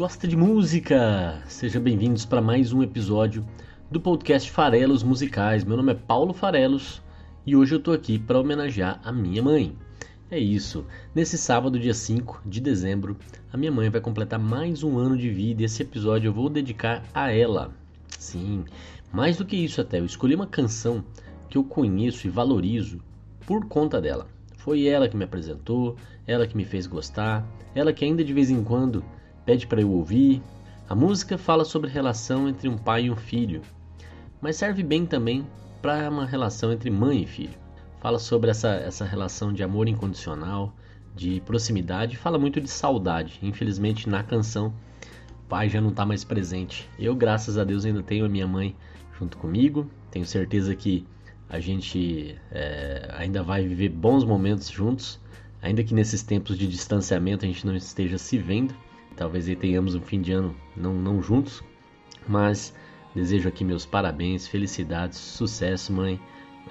Gosta de música! Sejam bem-vindos para mais um episódio do podcast Farelos Musicais. Meu nome é Paulo Farelos e hoje eu tô aqui para homenagear a minha mãe. É isso, nesse sábado, dia 5 de dezembro, a minha mãe vai completar mais um ano de vida e esse episódio eu vou dedicar a ela. Sim, mais do que isso até, eu escolhi uma canção que eu conheço e valorizo por conta dela. Foi ela que me apresentou, ela que me fez gostar, ela que ainda de vez em quando pede para eu ouvir. A música fala sobre relação entre um pai e um filho, mas serve bem também para uma relação entre mãe e filho. Fala sobre essa, essa relação de amor incondicional, de proximidade, fala muito de saudade. Infelizmente na canção o pai já não está mais presente. Eu, graças a Deus, ainda tenho a minha mãe junto comigo. Tenho certeza que a gente é, ainda vai viver bons momentos juntos, ainda que nesses tempos de distanciamento a gente não esteja se vendo. Talvez aí tenhamos um fim de ano não, não juntos, mas desejo aqui meus parabéns, felicidades, sucesso, mãe.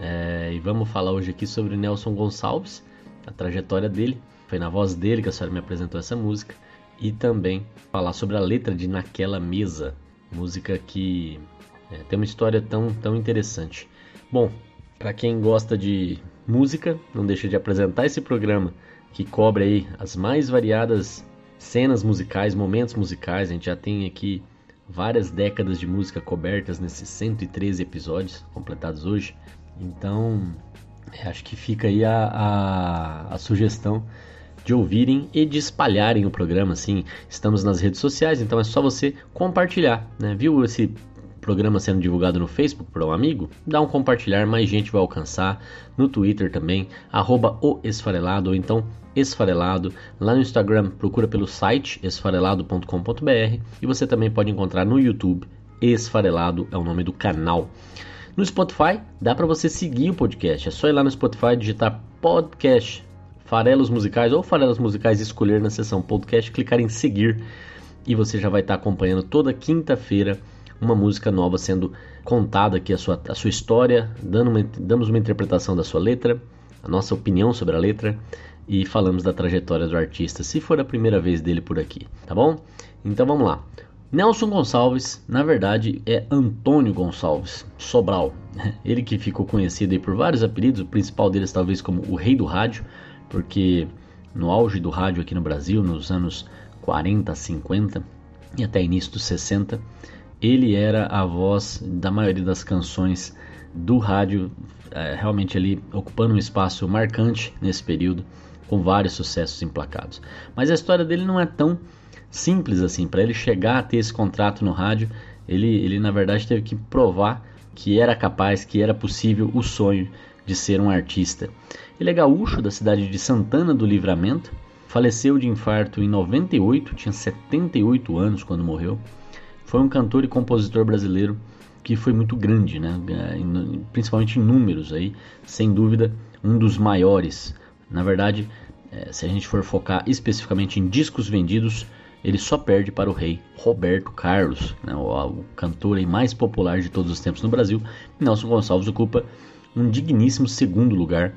É, e vamos falar hoje aqui sobre Nelson Gonçalves, a trajetória dele. Foi na voz dele que a senhora me apresentou essa música. E também falar sobre a letra de Naquela Mesa, música que é, tem uma história tão, tão interessante. Bom, para quem gosta de música, não deixa de apresentar esse programa que cobre aí as mais variadas cenas musicais, momentos musicais. A gente já tem aqui várias décadas de música cobertas nesses 113 episódios completados hoje. Então, acho que fica aí a, a, a sugestão de ouvirem e de espalharem o programa. Assim, estamos nas redes sociais, então é só você compartilhar, né? Viu esse programa sendo divulgado no Facebook para um amigo, dá um compartilhar, mais gente vai alcançar. No Twitter também, arroba esfarelado, ou então esfarelado. Lá no Instagram, procura pelo site esfarelado.com.br e você também pode encontrar no YouTube, Esfarelado é o nome do canal. No Spotify, dá para você seguir o podcast. É só ir lá no Spotify digitar podcast Farelos Musicais ou Farelos Musicais escolher na seção podcast, clicar em seguir e você já vai estar acompanhando toda quinta-feira uma música nova sendo contada aqui a sua, a sua história, dando uma, damos uma interpretação da sua letra, a nossa opinião sobre a letra e falamos da trajetória do artista, se for a primeira vez dele por aqui, tá bom? Então vamos lá. Nelson Gonçalves, na verdade, é Antônio Gonçalves Sobral. Ele que ficou conhecido aí por vários apelidos, o principal deles talvez como o Rei do Rádio, porque no auge do rádio aqui no Brasil, nos anos 40, 50 e até início dos 60, ele era a voz da maioria das canções do rádio, é, realmente ali ocupando um espaço marcante nesse período, com vários sucessos emplacados. Mas a história dele não é tão simples assim. Para ele chegar a ter esse contrato no rádio, ele, ele na verdade teve que provar que era capaz, que era possível o sonho de ser um artista. Ele é gaúcho da cidade de Santana do Livramento, faleceu de infarto em 98, tinha 78 anos quando morreu foi um cantor e compositor brasileiro que foi muito grande, né? principalmente em números aí, sem dúvida um dos maiores. Na verdade, é, se a gente for focar especificamente em discos vendidos, ele só perde para o rei Roberto Carlos, né? o, o, cantor mais popular de todos os tempos no Brasil. Nelson Gonçalves ocupa um digníssimo segundo lugar,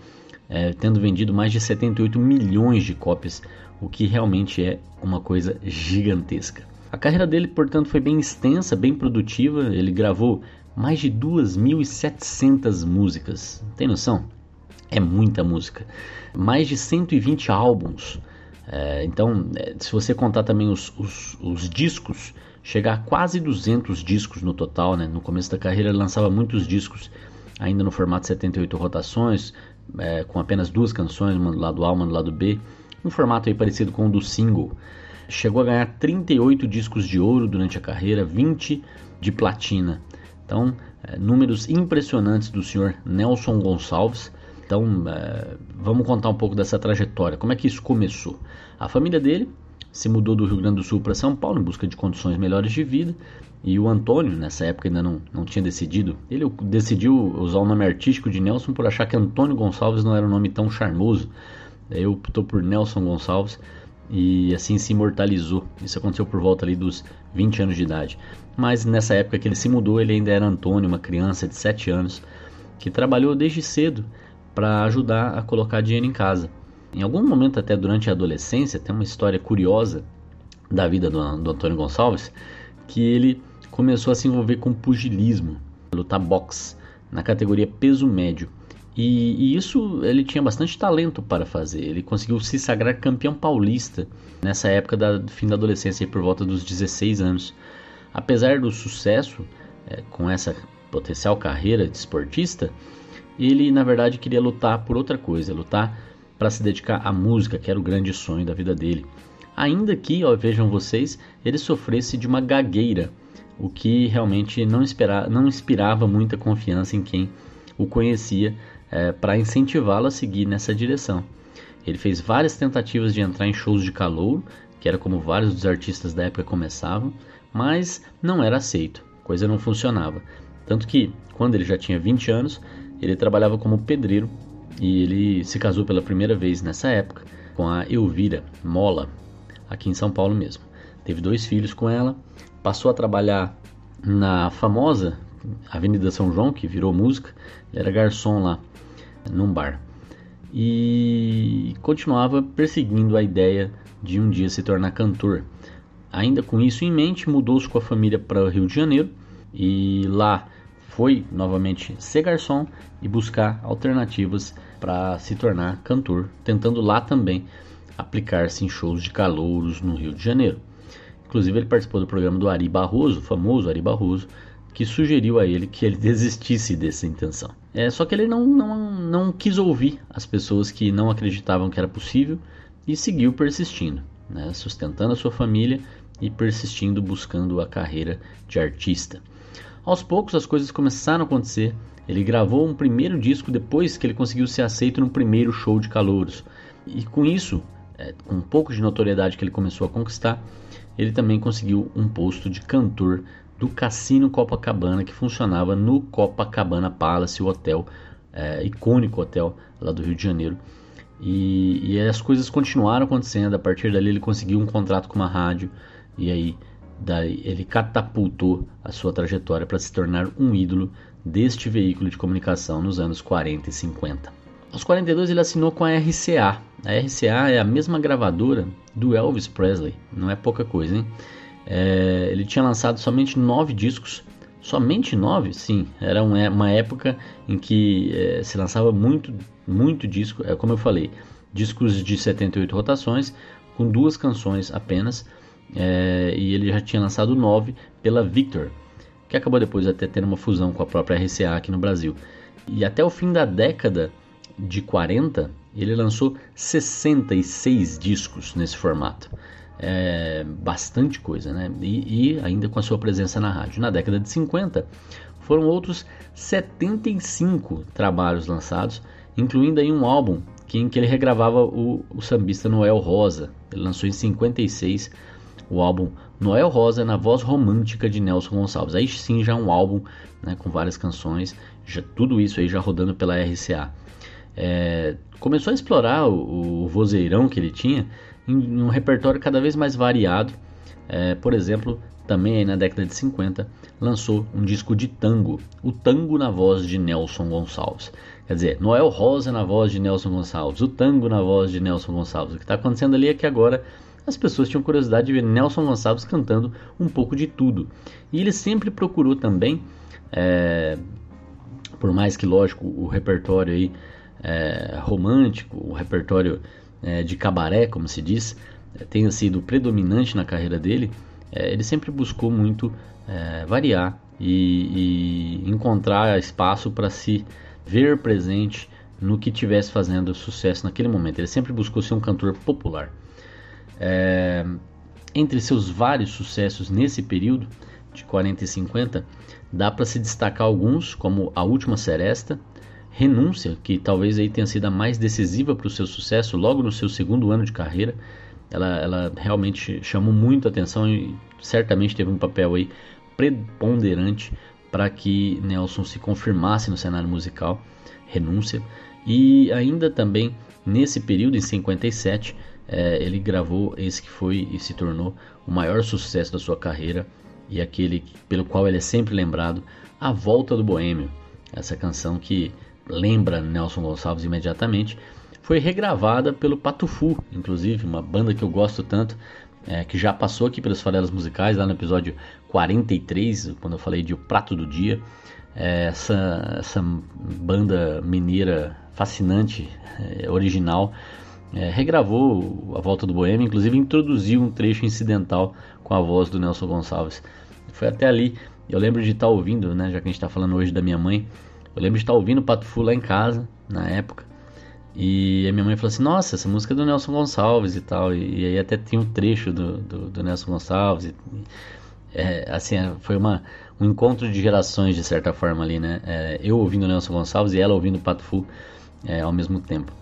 é, tendo vendido mais de 78 milhões de cópias, o que realmente é uma coisa gigantesca. A carreira dele, portanto, foi bem extensa, bem produtiva. Ele gravou mais de 2.700 músicas. Tem noção? É muita música. Mais de 120 álbuns. É, então, é, se você contar também os, os, os, discos, chega a quase 200 discos no total. Né? No começo da carreira, ele lançava muitos discos, ainda no formato 78 rotações, é, com apenas duas canções, uma do lado A, uma do lado B. Um formato aí parecido com o do single. Chegou a ganhar 38 discos de ouro durante a carreira, 20 de platina. Então, é, números impressionantes do senhor Nelson Gonçalves. Então, é, vamos contar um pouco dessa trajetória. Como é que isso começou? A família dele se mudou do Rio Grande do Sul para São Paulo em busca de condições melhores de vida. E o Antônio, nessa época, ainda não, não tinha decidido. Ele decidiu usar o nome artístico de Nelson por achar que Antônio Gonçalves não era um nome tão charmoso. Daí optou por Nelson Gonçalves e assim se imortalizou. Isso aconteceu por volta ali dos 20 anos de idade. Mas nessa época que ele se mudou, ele ainda era Antônio, uma criança de 7 anos, que trabalhou desde cedo para ajudar a colocar dinheiro em casa. Em algum momento, até durante a adolescência, tem uma história curiosa da vida do, do Antônio Gonçalves, que ele começou a se envolver com pugilismo, lutar boxe, na categoria peso médio. E, e, isso ele tinha bastante talento para fazer. Ele conseguiu se sagrar campeão paulista nessa época da, do fim da adolescência, por volta dos 16 anos. Apesar do sucesso é, com essa potencial carreira de esportista, ele na verdade queria lutar por outra coisa, lutar para se dedicar à música, que era o grande sonho da vida dele. Ainda que, ó, vejam vocês, ele sofresse de uma gagueira, o que realmente não, esperava, não inspirava muita confiança em quem o conhecia é, para incentivá-lo a seguir nessa direção. Ele fez várias tentativas de entrar em shows de calouro, que era como vários dos artistas da época começavam, mas não era aceito, coisa não funcionava. Tanto que, quando ele já tinha 20 anos, ele trabalhava como pedreiro e ele se casou pela primeira vez nessa época com a Elvira Mola, aqui em São Paulo mesmo. Teve dois filhos com ela, passou a trabalhar na famosa Avenida São João, que virou música, ele era garçom lá, num bar. E continuava perseguindo a ideia de um dia se tornar cantor. Ainda com isso em mente, mudou-se com a família para o Rio de Janeiro e lá foi novamente ser garçom e buscar alternativas para se tornar cantor, tentando lá também aplicar-se em shows de calouros no Rio de Janeiro. Inclusive ele participou do programa do Ari Barroso, famoso Ari Barroso, que sugeriu a ele que ele desistisse dessa intenção. É, só que ele não, não, não quis ouvir as pessoas que não acreditavam que era possível e seguiu persistindo, né, sustentando a sua família e persistindo buscando a carreira de artista. Aos poucos as coisas começaram a acontecer. Ele gravou um primeiro disco depois que ele conseguiu ser aceito no primeiro show de calouros. E com isso, é, com um pouco de notoriedade que ele começou a conquistar, ele também conseguiu um posto de cantor do Cassino Copacabana que funcionava no Copacabana Palace, o hotel, é, icônico hotel lá do Rio de Janeiro. E, e as coisas continuaram acontecendo. A partir dali ele conseguiu um contrato com uma rádio e aí Daí ele catapultou a sua trajetória para se tornar um ídolo deste veículo de comunicação nos anos 40 e 50. Aos 42 ele assinou com a RCA. A RCA é a mesma gravadora do Elvis Presley, não é pouca coisa, hein? É, ele tinha lançado somente nove discos, somente nove, sim. Era uma época em que é, se lançava muito, muito disco, é como eu falei, discos de 78 rotações com duas canções apenas é, e ele já tinha lançado 9 pela Victor, que acabou depois até tendo uma fusão com a própria RCA aqui no Brasil. E até o fim da década de 40, ele lançou 66 discos nesse formato. É bastante coisa, né? E, e, ainda com a sua presença na rádio. Na década de 50, foram outros 75 trabalhos lançados, incluindo aí um álbum que, em que ele regravava o, o sambista Noel Rosa. Ele lançou em 56 o álbum Noel Rosa na voz romântica de Nelson Gonçalves. Aí sim já um álbum né, com várias canções, já, tudo isso aí já rodando pela RCA. É, começou a explorar o, o vozeirão que ele tinha em, um repertório cada vez mais variado. É, por exemplo, também na década de 50, lançou um disco de tango, o tango na voz de Nelson Gonçalves. Quer dizer, Noel Rosa na voz de Nelson Gonçalves, o tango na voz de Nelson Gonçalves. O que está acontecendo ali é que agora as pessoas tinham curiosidade de ver Nelson Gonçalves cantando um pouco de tudo. E ele sempre procurou também, é, por mais que lógico o repertório aí, é, romântico, o repertório é, de cabaré, como se diz, é, tenha sido predominante na carreira dele, é, ele sempre buscou muito é, variar e, e encontrar espaço para se ver presente no que tivesse fazendo sucesso naquele momento. Ele sempre buscou ser um cantor popular. É, entre seus vários sucessos nesse período, de 40 e 50, dá para se destacar alguns, como A Última Seresta, Renúncia, que talvez aí tenha sido a mais decisiva para o seu sucesso logo no seu segundo ano de carreira, ela, ela realmente chamou muito atenção e certamente teve um papel aí preponderante para que Nelson se confirmasse no cenário musical, Renúncia, e ainda também nesse período, em 57, é, ele gravou esse que foi e se tornou o maior sucesso da sua carreira e aquele pelo qual ele é sempre lembrado, A Volta do Boêmio. Essa canção que lembra Nelson Gonçalves imediatamente, foi regravada pelo Patufu, inclusive, uma banda que eu gosto tanto, é, que já passou aqui pelos farelas musicais, lá no episódio 43, quando eu falei de O Prato do Dia. É, essa, essa banda mineira fascinante, é, original, é, regravou A Volta do Boêmio, inclusive introduziu um trecho incidental com a voz do Nelson Gonçalves. Foi até ali, eu lembro de estar ouvindo, né, já que a gente está falando hoje da minha mãe, eu lembro de estar ouvindo Pato Fu lá em casa, na época, e a minha mãe falou assim: Nossa, essa música é do Nelson Gonçalves e tal. E, e aí até tinha um trecho do, do, do Nelson Gonçalves. E, é, assim, é, foi uma, um encontro de gerações, de certa forma, ali, né? É, eu ouvindo Nelson Gonçalves e ela ouvindo Pato Fu é, ao mesmo tempo.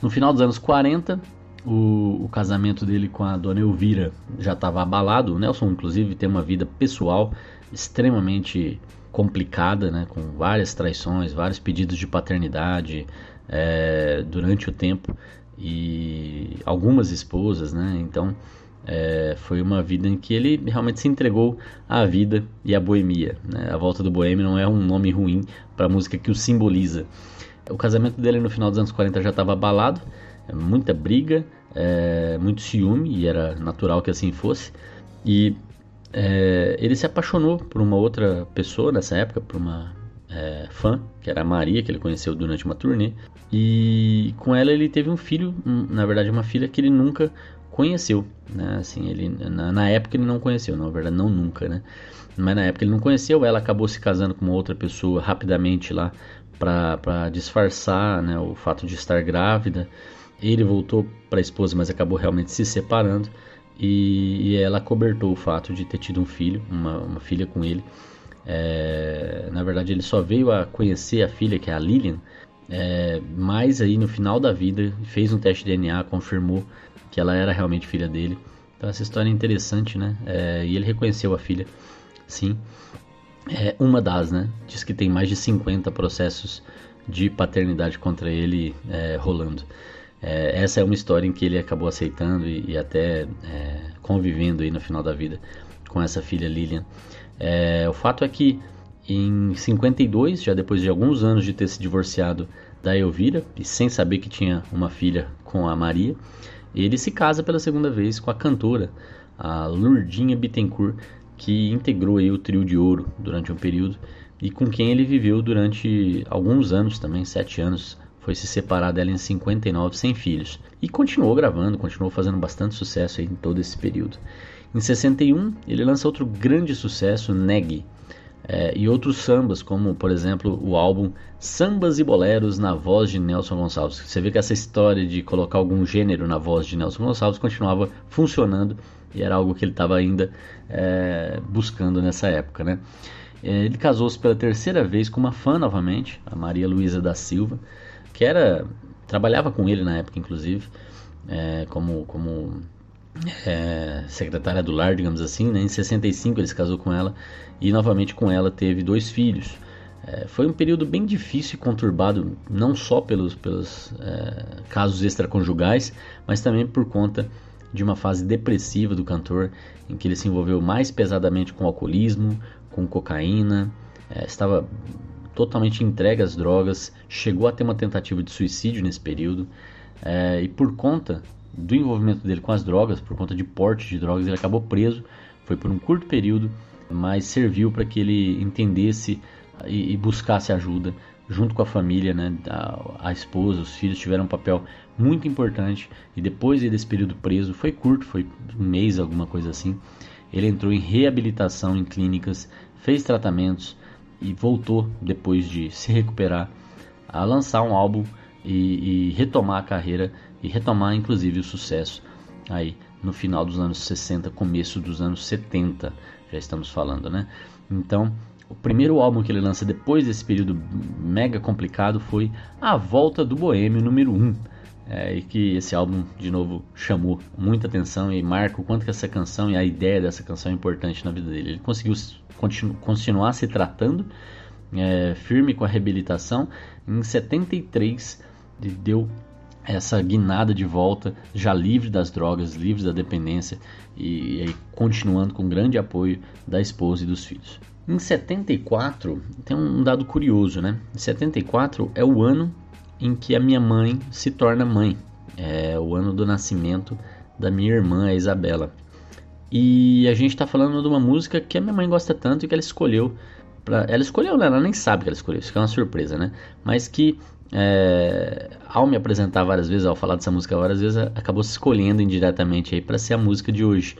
No final dos anos 40, o, o casamento dele com a dona Elvira já estava abalado. O Nelson, inclusive, tem uma vida pessoal extremamente complicada, né? Com várias traições, vários pedidos de paternidade é, durante o tempo e algumas esposas, né? Então é, foi uma vida em que ele realmente se entregou à vida e à boemia. Né? A volta do boêmio não é um nome ruim para a música que o simboliza. O casamento dele no final dos anos 40 já estava abalado, é, muita briga, é, muito ciúme, e era natural que assim fosse. E é, ele se apaixonou por uma outra pessoa nessa época, por uma é, fã, que era a Maria, que ele conheceu durante uma turnê. E com ela ele teve um filho, na verdade uma filha que ele nunca conheceu, né? Assim, ele na, na, época ele não conheceu, na verdade não nunca, né? Mas na época ele não conheceu, ela acabou se casando com uma outra pessoa rapidamente lá para disfarçar, né, o fato de estar grávida. Ele voltou para a esposa, mas acabou realmente se separando e, e, ela cobertou o fato de ter tido um filho, uma, uma filha com ele. É, na verdade, ele só veio a conhecer a filha, que é a Lilian, é, mas aí no final da vida fez um teste de DNA, confirmou que ela era realmente filha dele. Então essa história é interessante, né? É, e ele reconheceu a filha, sim. É uma das, né? Diz que tem mais de 50 processos de paternidade contra ele é, rolando. É, essa é uma história em que ele acabou aceitando e, e até é, convivendo aí no final da vida com essa filha Lilian. É, o fato é que em 52, já depois de alguns anos de ter se divorciado da Elvira e sem saber que tinha uma filha com a Maria, ele se casa pela segunda vez com a cantora, a Lourdinha Bittencourt, que integrou aí o trio de ouro durante um período e com quem ele viveu durante alguns anos também, sete anos. Foi se separar dela em 59 sem filhos e continuou gravando, continuou fazendo bastante sucesso em todo esse período. Em 61, ele lança outro grande sucesso, Neg, é, e outros sambas, como por exemplo o álbum Sambas e Boleros na voz de Nelson Gonçalves. Você vê que essa história de colocar algum gênero na voz de Nelson Gonçalves continuava funcionando e era algo que ele estava ainda é, buscando nessa época. Né? É, ele casou-se pela terceira vez com uma fã novamente, a Maria Luísa da Silva, que era trabalhava com ele na época, inclusive, é, como, como é, secretária do lar, digamos assim. Né? Em 65 ele se casou com ela e novamente com ela teve dois filhos. É, foi um período bem difícil e conturbado, não só pelos, pelos é, casos extraconjugais, mas também por conta de uma fase depressiva do cantor, em que ele se envolveu mais pesadamente com alcoolismo, com cocaína, é, estava totalmente entregue às drogas, chegou a ter uma tentativa de suicídio nesse período, é, e por conta do envolvimento dele com as drogas, por conta de porte de drogas, ele acabou preso. Foi por um curto período, mas serviu para que ele entendesse e, e, buscasse ajuda junto com a família, né? A, a, esposa, os filhos tiveram um papel muito importante. E depois desse período preso, foi curto, foi um mês, alguma coisa assim. Ele entrou em reabilitação em clínicas, fez tratamentos e voltou depois de se recuperar a lançar um álbum e, e retomar a carreira e retomar inclusive o sucesso aí no final dos anos 60, começo dos anos 70, já estamos falando, né? Então, o primeiro álbum que ele lança depois desse período mega complicado foi A Volta do Boêmio número 1. É, e que esse álbum de novo chamou muita atenção e marca o quanto que essa canção e a ideia dessa canção é importante na vida dele. Ele conseguiu continu, continuar se tratando é, firme com a reabilitação. Em 73 ele deu essa guinada de volta, já livre das drogas, livre da dependência e, e continuando com grande apoio da esposa e dos filhos. Em 74 tem um dado curioso, né? Em 74 é o ano em que a minha mãe se torna mãe. É o ano do nascimento da minha irmã, a Isabela. E a gente está falando de uma música que a minha mãe gosta tanto e que ela escolheu. Pra... Ela escolheu, né? ela nem sabe que ela escolheu, isso é uma surpresa, né? Mas que é... ao me apresentar várias vezes, ao falar dessa música várias vezes, acabou se escolhendo indiretamente aí para ser a música de hoje.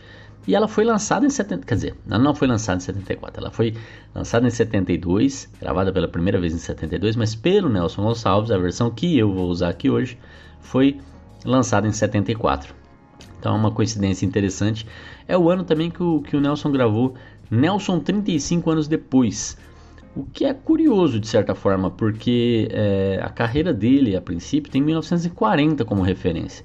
E ela foi lançada em 70, quer dizer, ela não foi lançada em 74, ela foi lançada em 72, gravada pela primeira vez em 72, mas pelo Nelson Gonçalves, a versão que eu vou usar aqui hoje, foi lançada em 74. Então é uma coincidência interessante. É o ano também que o, que o Nelson gravou Nelson 35 anos depois. O que é curioso de certa forma, porque é, a carreira dele, a princípio, tem 1940 como referência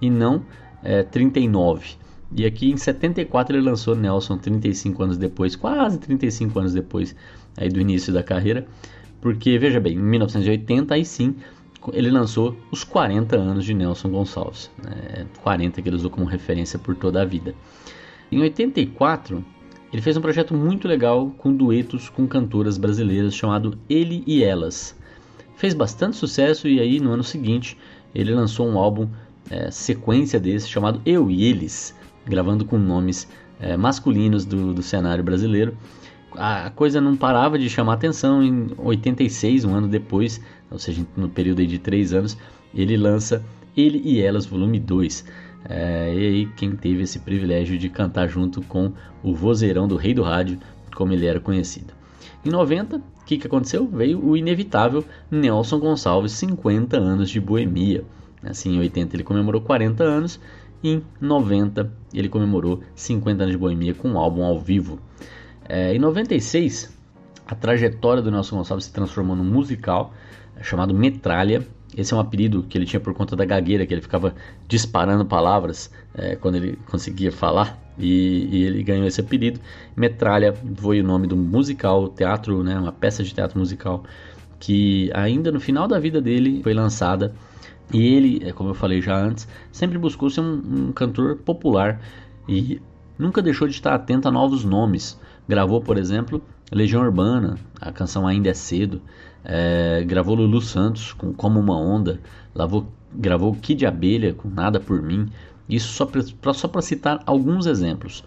e não é, 39. E aqui em 74 ele lançou Nelson 35 anos depois, quase 35 anos depois aí do início da carreira. Porque veja bem, em 1980 aí sim ele lançou os 40 anos de Nelson Gonçalves, né? 40 que ele usou como referência por toda a vida. Em 84 ele fez um projeto muito legal com duetos com cantoras brasileiras chamado Ele e Elas. Fez bastante sucesso e aí no ano seguinte ele lançou um álbum é, sequência desse chamado Eu e Eles, gravando com nomes é, masculinos do, do cenário brasileiro. A coisa não parava de chamar atenção. Em 86, um ano depois, ou seja, no período de três anos, ele lança Ele e Elas, volume 2. É, e aí, quem teve esse privilégio de cantar junto com o vozeirão do Rei do Rádio, como ele era conhecido. Em 90, o que, que aconteceu? Veio o inevitável Nelson Gonçalves, 50 anos de boemia. Assim, em 80 ele comemorou 40 anos em 90, ele comemorou 50 anos de boemia com um álbum ao vivo. É, em 96, a trajetória do Nelson Gonçalves se transformou num musical é, chamado Metralha. Esse é um apelido que ele tinha por conta da gagueira, que ele ficava disparando palavras é, quando ele conseguia falar, e, e, ele ganhou esse apelido. Metralha foi o nome do musical, teatro, né, uma peça de teatro musical, que ainda no final da vida dele foi lançada e ele, é, como eu falei já antes, sempre buscou ser um, um cantor popular e nunca deixou de estar atento a novos nomes. Gravou, por exemplo, Legião Urbana, a canção Ainda é Cedo. É, gravou Lulu Santos com Como Uma Onda. Lavou, gravou Kid Abelha com Nada Por Mim. Isso só para citar alguns exemplos.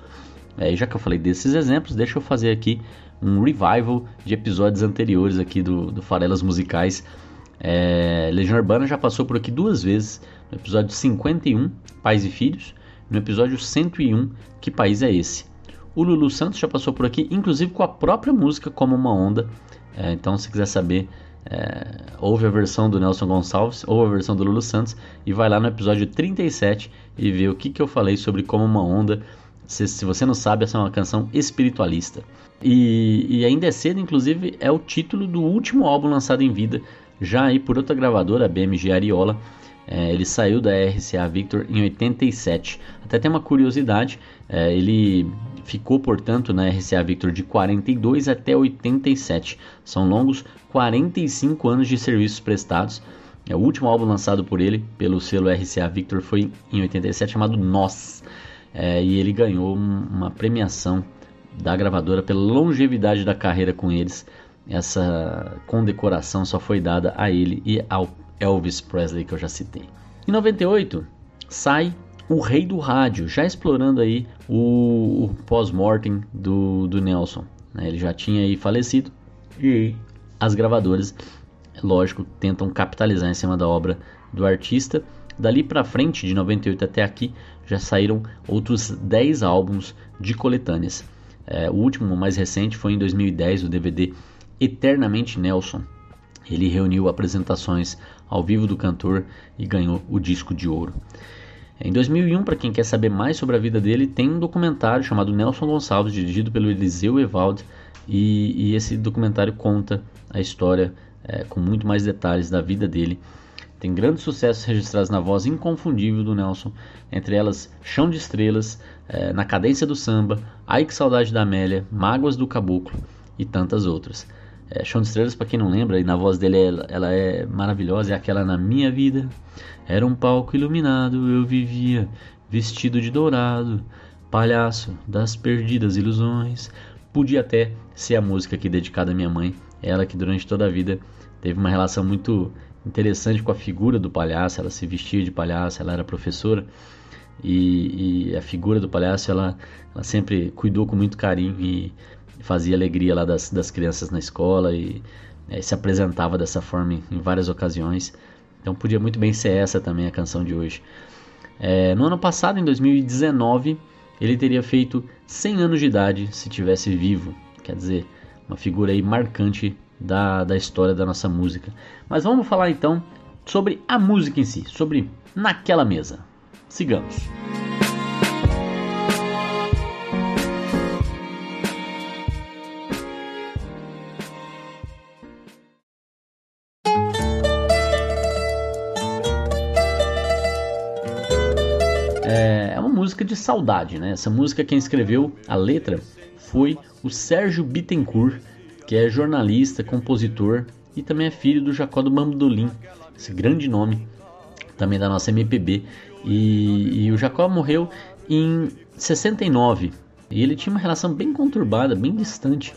É, já que eu falei desses exemplos, deixa eu fazer aqui um revival de episódios anteriores aqui do, do Farelas Musicais é, Legião Urbana já passou por aqui duas vezes, no episódio 51, Pais e Filhos, no episódio 101, Que País é Esse? O Lulu Santos já passou por aqui, inclusive com a própria música Como Uma Onda. É, então, se quiser saber, é, ouve a versão do Nelson Gonçalves, ou a versão do Lulu Santos, e vai lá no episódio 37 e vê o que, que eu falei sobre Como Uma Onda. Se, se você não sabe, essa é uma canção espiritualista. E, e Ainda é Cedo, inclusive, é o título do último álbum lançado em vida já aí por outra gravadora, a BMG Ariola, é, ele saiu da RCA Victor em 87. Até tem uma curiosidade, é, ele ficou, portanto, na RCA Victor de 42 até 87. São longos 45 anos de serviços prestados. É, o último álbum lançado por ele, pelo selo RCA Victor, foi em 87, chamado Nós. É, e ele ganhou uma premiação da gravadora pela longevidade da carreira com eles essa condecoração só foi dada a ele e ao Elvis Presley que eu já citei. Em 98 sai o Rei do Rádio, já explorando aí o, o pós-mortem do, do Nelson. Né? Ele já tinha aí falecido e as gravadoras, lógico, tentam capitalizar em cima da obra do artista. Dali para frente, de 98 até aqui, já saíram outros 10 álbuns de coletâneas. É, o último, o mais recente, foi em 2010, o DVD Eternamente Nelson. Ele reuniu apresentações ao vivo do cantor e ganhou o disco de ouro. Em 2001, para quem quer saber mais sobre a vida dele, tem um documentário chamado Nelson Gonçalves, dirigido pelo Eliseu Evald, e, e esse documentário conta a história é, com muito mais detalhes da vida dele. tem grandes sucessos registrados na voz inconfundível do Nelson, entre elas Chão de Estrelas, é, Na Cadência do Samba, Ai Que Saudade da Amélia, Mágoas do Caboclo e tantas outras. É, Chão de Estrelas, para quem não lembra, e na voz dele ela, ela, é maravilhosa, é aquela Na Minha Vida. Era um palco iluminado, eu vivia vestido de dourado, palhaço das perdidas ilusões. Podia até ser a música aqui dedicada à minha mãe, ela que durante toda a vida teve uma relação muito interessante com a figura do palhaço. Ela se vestia de palhaço, ela era professora e, e a figura do palhaço ela, ela, sempre cuidou com muito carinho e fazia alegria lá das, das crianças na escola e é, se apresentava dessa forma em, em, várias ocasiões. Então podia muito bem ser essa também a canção de hoje. É, no ano passado, em 2019, ele teria feito 100 anos de idade se tivesse vivo. Quer dizer, uma figura aí marcante da, da história da nossa música. Mas vamos falar então sobre a música em si, sobre Naquela Mesa. Sigamos. É, de saudade, né? Essa música quem escreveu a letra foi o Sérgio Bittencourt, que é jornalista, compositor e também é filho do Jacó do Bambudolim, esse grande nome também da nossa MPB. E, e o Jacó morreu em 69 e ele tinha uma relação bem conturbada, bem distante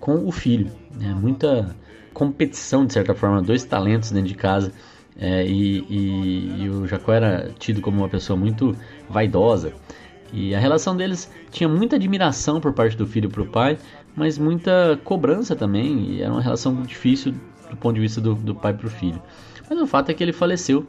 com o filho. Né? Muita competição, de certa forma, dois talentos dentro de casa. É, e, e, e, o Jacó era tido como uma pessoa muito vaidosa. E a relação deles tinha muita admiração por parte do filho para o pai, mas muita cobrança também. E era uma relação difícil do ponto de vista do, do pai para o filho. Mas o fato é que ele faleceu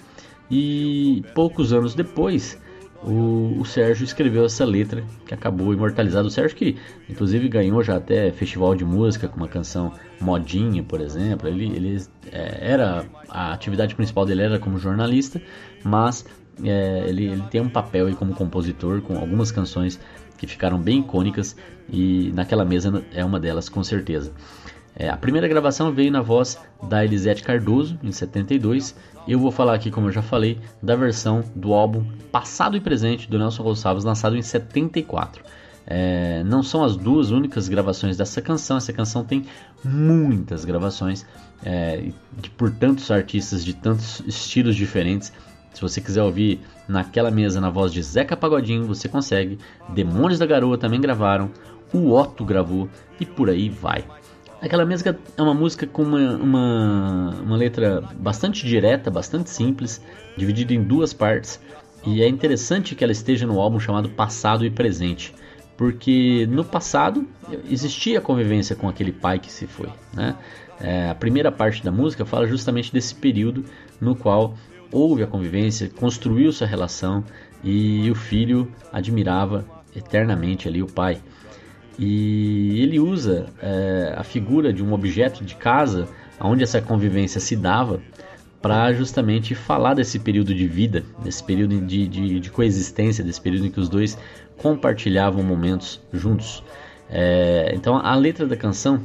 e poucos anos depois o, o, Sérgio escreveu essa letra que acabou imortalizada. O Sérgio que inclusive ganhou já até festival de música com uma canção modinha, por exemplo. Ele, ele é, era a atividade principal dele era como jornalista, mas é, ele, ele, tem um papel aí como compositor com algumas canções que ficaram bem icônicas e naquela mesa é uma delas com certeza. É, a primeira gravação veio na voz da Elisete Cardoso em 72. Eu vou falar aqui, como eu já falei, da versão do álbum Passado e Presente do Nelson Gonçalves, lançado em 74. É, não são as duas únicas gravações dessa canção, essa canção tem muitas gravações é, de, por tantos artistas de tantos estilos diferentes. Se você quiser ouvir naquela mesa na voz de Zeca Pagodinho, você consegue. Demônios da Garoa também gravaram, o Otto gravou e por aí vai. Aquela música é uma música com uma, uma, uma letra bastante direta, bastante simples, dividida em duas partes. E é interessante que ela esteja no álbum chamado Passado e Presente, porque no passado existia convivência com aquele pai que se foi. Né? É, a primeira parte da música fala justamente desse período no qual houve a convivência, construiu-se a relação e o filho admirava eternamente ali o pai. E ele usa é, a figura de um objeto de casa onde essa convivência se dava para justamente falar desse período de vida, desse período de, de, de, coexistência, desse período em que os dois compartilhavam momentos juntos. É, então a letra da canção,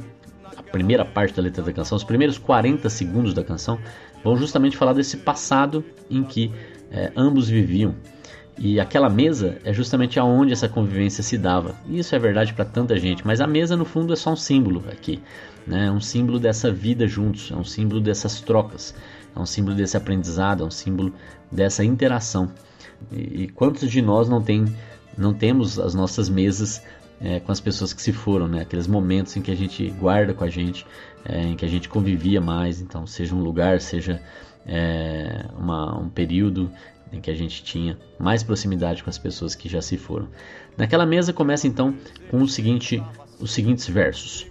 a primeira parte da letra da canção, os primeiros 40 segundos da canção, vão justamente falar desse passado em que é, ambos viviam. E aquela mesa é justamente aonde essa convivência se dava. Isso é verdade para tanta gente, mas a mesa no fundo é só um símbolo aqui, né? É um símbolo dessa vida juntos, é um símbolo dessas trocas, é um símbolo desse aprendizado, é um símbolo dessa interação. E, e quantos de nós não tem, não temos as nossas mesas é, com as pessoas que se foram, né? Aqueles momentos em que a gente guarda com a gente, é, em que a gente convivia mais, então seja um lugar, seja é, uma, um período em que a gente tinha mais proximidade com as pessoas que já se foram. Naquela mesa começa então com o seguinte, os seguintes versos.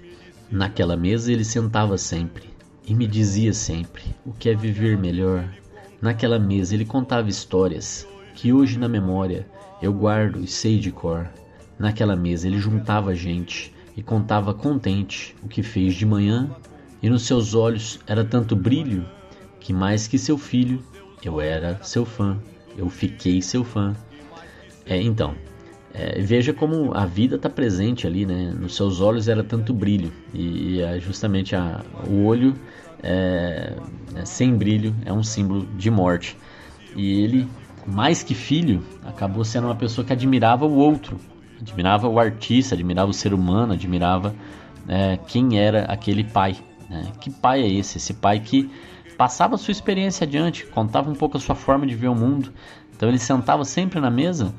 Naquela mesa ele sentava sempre e me dizia sempre o que é viver melhor. Naquela mesa ele contava histórias que hoje na memória eu guardo e sei de cor. Naquela mesa ele juntava gente e contava contente o que fez de manhã, e nos seus olhos era tanto brilho que mais que seu filho eu era seu fã, eu fiquei seu fã. É, então, é, veja como a vida está presente ali, né? Nos seus olhos era tanto brilho e, e é justamente a, o olho é, é, sem brilho é um símbolo de morte. E ele, mais que filho, acabou sendo uma pessoa que admirava o outro, admirava o artista, admirava o ser humano, admirava é, quem era aquele pai. Né? Que pai é esse? Esse pai que passava sua experiência adiante, contava um pouco a sua forma de ver o mundo. Então ele sentava sempre na mesa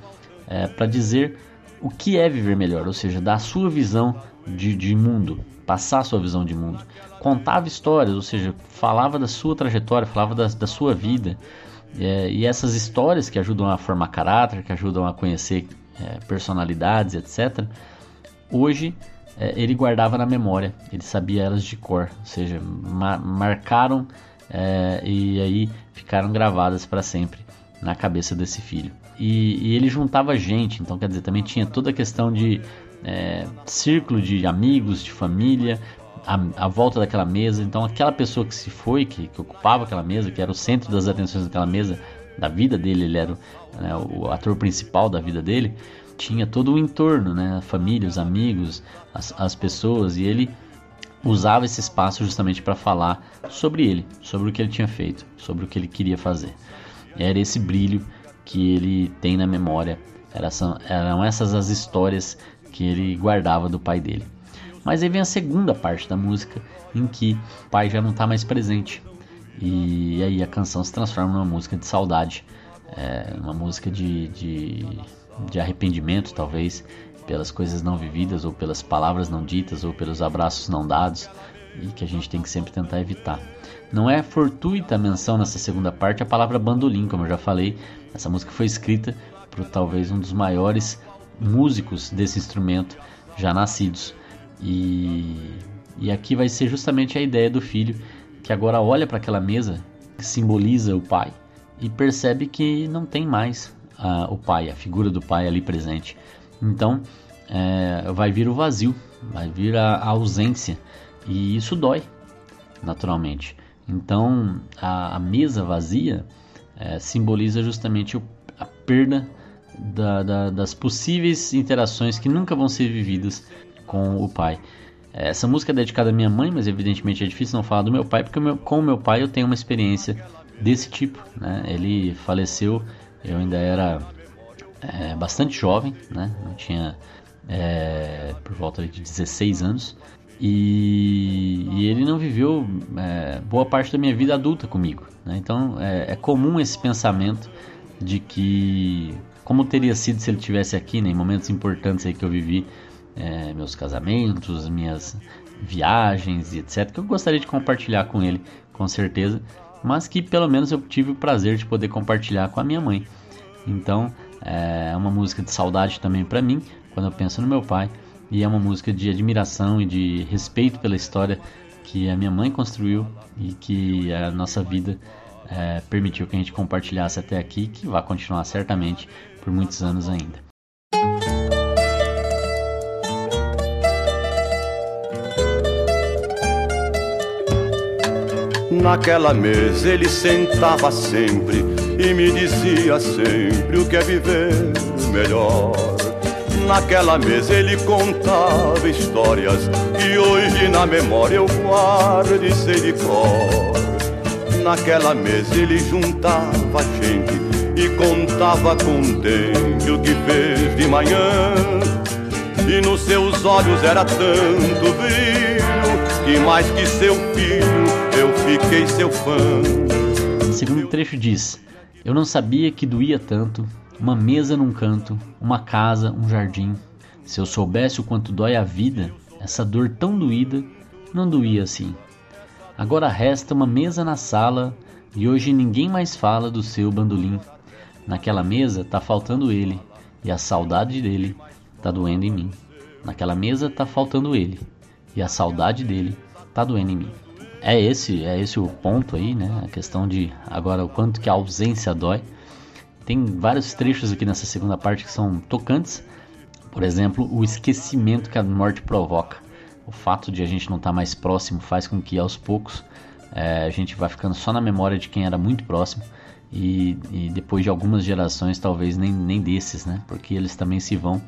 é, para dizer o que é viver melhor, ou seja, dar a sua visão de, de mundo, passar a sua visão de mundo. Contava histórias, ou seja, falava da sua trajetória, falava da, da sua vida. É, e essas histórias que ajudam a formar caráter, que ajudam a conhecer é, personalidades, etc. Hoje é, ele guardava na memória, ele sabia elas de cor, ou seja, ma marcaram é, e aí ficaram gravadas para sempre na cabeça desse filho. E, e, ele juntava gente, então quer dizer, também tinha toda a questão de é, círculo de amigos, de família, a, a, volta daquela mesa. Então aquela pessoa que se foi, que, que, ocupava aquela mesa, que era o centro das atenções daquela mesa, da vida dele, ele era né, o ator principal da vida dele, tinha todo o entorno, né, a família, os amigos, as, as pessoas, e ele usava esse espaço justamente para falar sobre ele, sobre o que ele tinha feito, sobre o que ele queria fazer. Era esse brilho que ele tem na memória, eram essas as histórias que ele guardava do pai dele. Mas aí vem a segunda parte da música, em que o pai já não está mais presente. E aí a canção se transforma numa música de saudade, é, uma música de, de, de arrependimento, talvez, pelas coisas não vividas, ou pelas palavras não ditas, ou pelos abraços não dados, e que a gente tem que sempre tentar evitar. Não é fortuita a menção nessa segunda parte a palavra bandolim, como eu já falei. Essa música foi escrita por talvez um dos maiores músicos desse instrumento já nascidos. E, e aqui vai ser justamente a ideia do filho que agora olha para aquela mesa que simboliza o pai e percebe que não tem mais uh, o pai, a figura do pai ali presente. Então é, vai vir o vazio, vai vir a, a, ausência e isso dói, naturalmente. Então a, a mesa vazia é, simboliza justamente o, a perda da, da, das possíveis interações que nunca vão ser vividas com o pai. Essa música é dedicada à minha mãe, mas evidentemente é difícil não falar do meu pai, porque meu, com o meu pai eu tenho uma experiência desse tipo. Né? Ele faleceu, eu ainda era é, bastante jovem, né? Eu tinha é, por volta de 16 anos. E, e ele não viveu é, boa parte da minha vida adulta comigo. Né? Então é, é, comum esse pensamento de que, como teria sido se ele tivesse aqui, né, em momentos importantes aí que eu vivi, é, meus casamentos, minhas viagens e etc., que eu gostaria de compartilhar com ele, com certeza, mas que pelo menos eu tive o prazer de poder compartilhar com a minha mãe. Então é uma música de saudade também para mim, quando eu penso no meu pai, e é uma música de admiração e de respeito pela história que a minha mãe construiu e que a nossa vida é, permitiu que a gente compartilhasse até aqui, que vai continuar certamente por muitos anos ainda. Naquela mesa ele sentava sempre e me dizia sempre o que é viver melhor. Naquela mesa ele contava histórias que hoje na memória eu guardo e sei de cor. Naquela mesa ele juntava gente e contava contente o que fez de manhã. E nos seus olhos era tanto brilho que mais que seu filho eu fiquei seu fã. O segundo trecho diz: Eu não sabia que doía tanto uma mesa num canto, uma casa, um jardim. Se eu soubesse o quanto dói a vida, essa dor tão doída não doía assim. Agora resta uma mesa na sala e hoje ninguém mais fala do seu bandolim. Naquela mesa tá faltando ele e a saudade dele tá doendo em mim. Naquela mesa tá faltando ele e a saudade dele tá doendo em mim. É esse, é esse o ponto aí, né? A questão de agora o quanto que a ausência dói. Tem vários trechos aqui nessa segunda parte que são tocantes. Por exemplo, o esquecimento que a morte provoca. O fato de a gente não estar tá mais próximo faz com que aos poucos é, a gente vá ficando só na memória de quem era muito próximo. E, e, depois de algumas gerações, talvez nem, nem desses, né? Porque eles também se vão.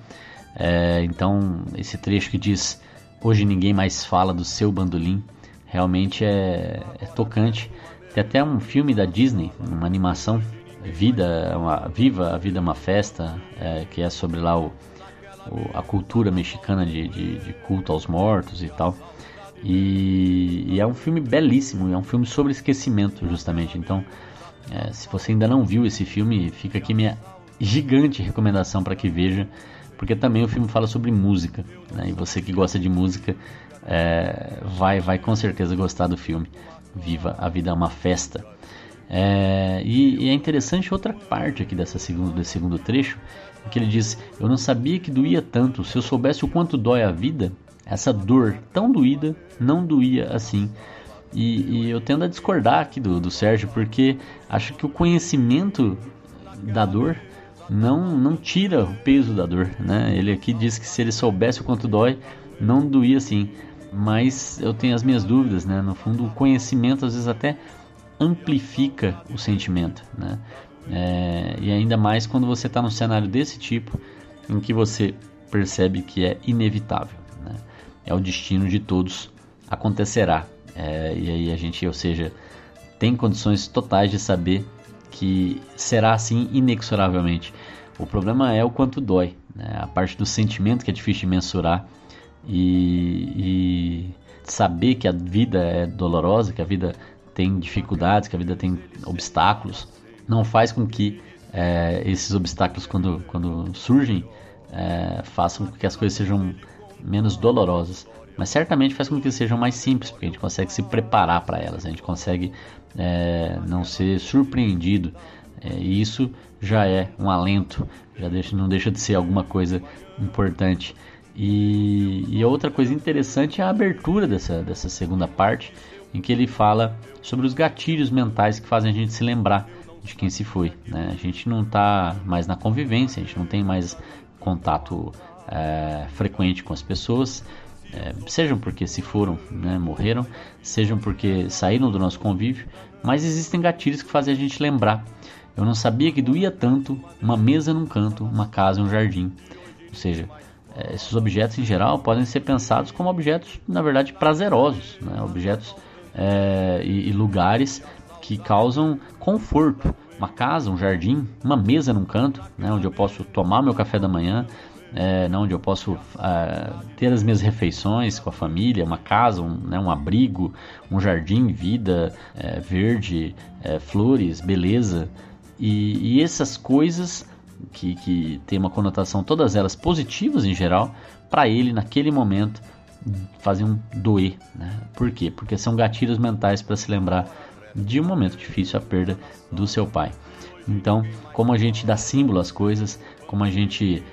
É, então, esse trecho que diz: Hoje ninguém mais fala do seu bandolim, realmente é, é tocante. Tem até um filme da Disney, uma animação, Vida, uma, Viva, a Vida é uma Festa, é, que é sobre lá o, o, a cultura mexicana de, de, de, culto aos mortos e tal. E, e, é um filme belíssimo, é um filme sobre esquecimento, justamente. Então, é, se você ainda não viu esse filme, fica aqui minha gigante recomendação para que veja, porque também o filme fala sobre música, né? e você que gosta de música é, vai, vai com certeza gostar do filme. Viva a Vida é uma Festa. É, e, e, é interessante outra parte aqui dessa segundo, desse segundo trecho, que ele diz: Eu não sabia que doía tanto. Se eu soubesse o quanto dói a vida, essa dor tão doída não doía assim. E, e eu tendo a discordar aqui do, do Sérgio, porque acho que o conhecimento da dor não, não tira o peso da dor. Né? Ele aqui diz que se ele soubesse o quanto dói, não doía assim mas eu tenho as minhas dúvidas, né? No fundo, o conhecimento às vezes até amplifica o sentimento, né? É, e ainda mais quando você está num cenário desse tipo, em que você percebe que é inevitável, né? É o destino de todos, acontecerá. É, e aí a gente, ou seja, tem condições totais de saber que será assim inexoravelmente. O problema é o quanto dói, né? a parte do sentimento que é difícil de mensurar e, e saber que a vida é dolorosa, que a vida tem dificuldades, que a vida tem obstáculos, não faz com que é, esses obstáculos, quando, quando surgem, é, façam com que as coisas sejam menos dolorosas. Mas certamente faz com que sejam mais simples, porque a gente consegue se preparar para elas, a gente consegue é, não ser surpreendido. É, e isso já é um alento, já deixa, não deixa de ser alguma coisa importante. E, e outra coisa interessante é a abertura dessa, dessa segunda parte, em que ele fala sobre os gatilhos mentais que fazem a gente se lembrar de quem se foi. Né? A gente não está mais na convivência, a gente não tem mais contato é, frequente com as pessoas, é, sejam porque se foram, né, morreram, sejam porque saíram do nosso convívio, mas existem gatilhos que fazem a gente lembrar. Eu não sabia que doía tanto uma mesa num canto, uma casa, um jardim. Ou seja, esses objetos em geral podem ser pensados como objetos, na verdade, prazerosos, né? objetos é, e, e, lugares que causam conforto. Uma casa, um jardim, uma mesa num canto, né? onde eu posso tomar meu café da manhã, é, onde eu posso é, ter as minhas refeições com a família, uma casa, um, né, um abrigo, um jardim, vida, verde, flores, beleza. E, e essas coisas que, que tem uma conotação, todas elas positivas em geral, para ele naquele momento faziam doer. Né? Por quê? Porque são gatilhos mentais para se lembrar de um momento difícil, a perda do seu pai. Então, como a gente dá símbolo às coisas, como a gente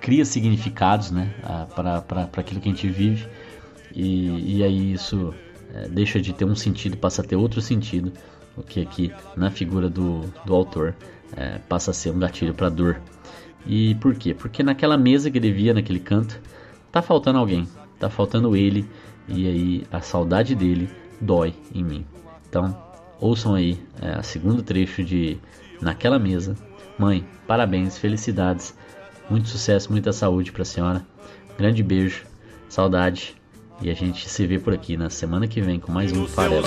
cria significados né, para aquilo que a gente vive, e, e aí isso é, deixa de ter um sentido, passa a ter outro sentido, o que aqui na figura do, do autor é, passa a ser um gatilho para dor. E por quê? Porque naquela mesa que ele via naquele canto, tá faltando alguém, tá faltando ele, e aí a saudade dele dói em mim. Então, ouçam aí é, a segundo trecho de Naquela Mesa. Mãe, parabéns, felicidades, muito sucesso, muita saúde para a senhora. Grande beijo, saudade. E a gente se vê por aqui na semana que vem com mais um Farelo.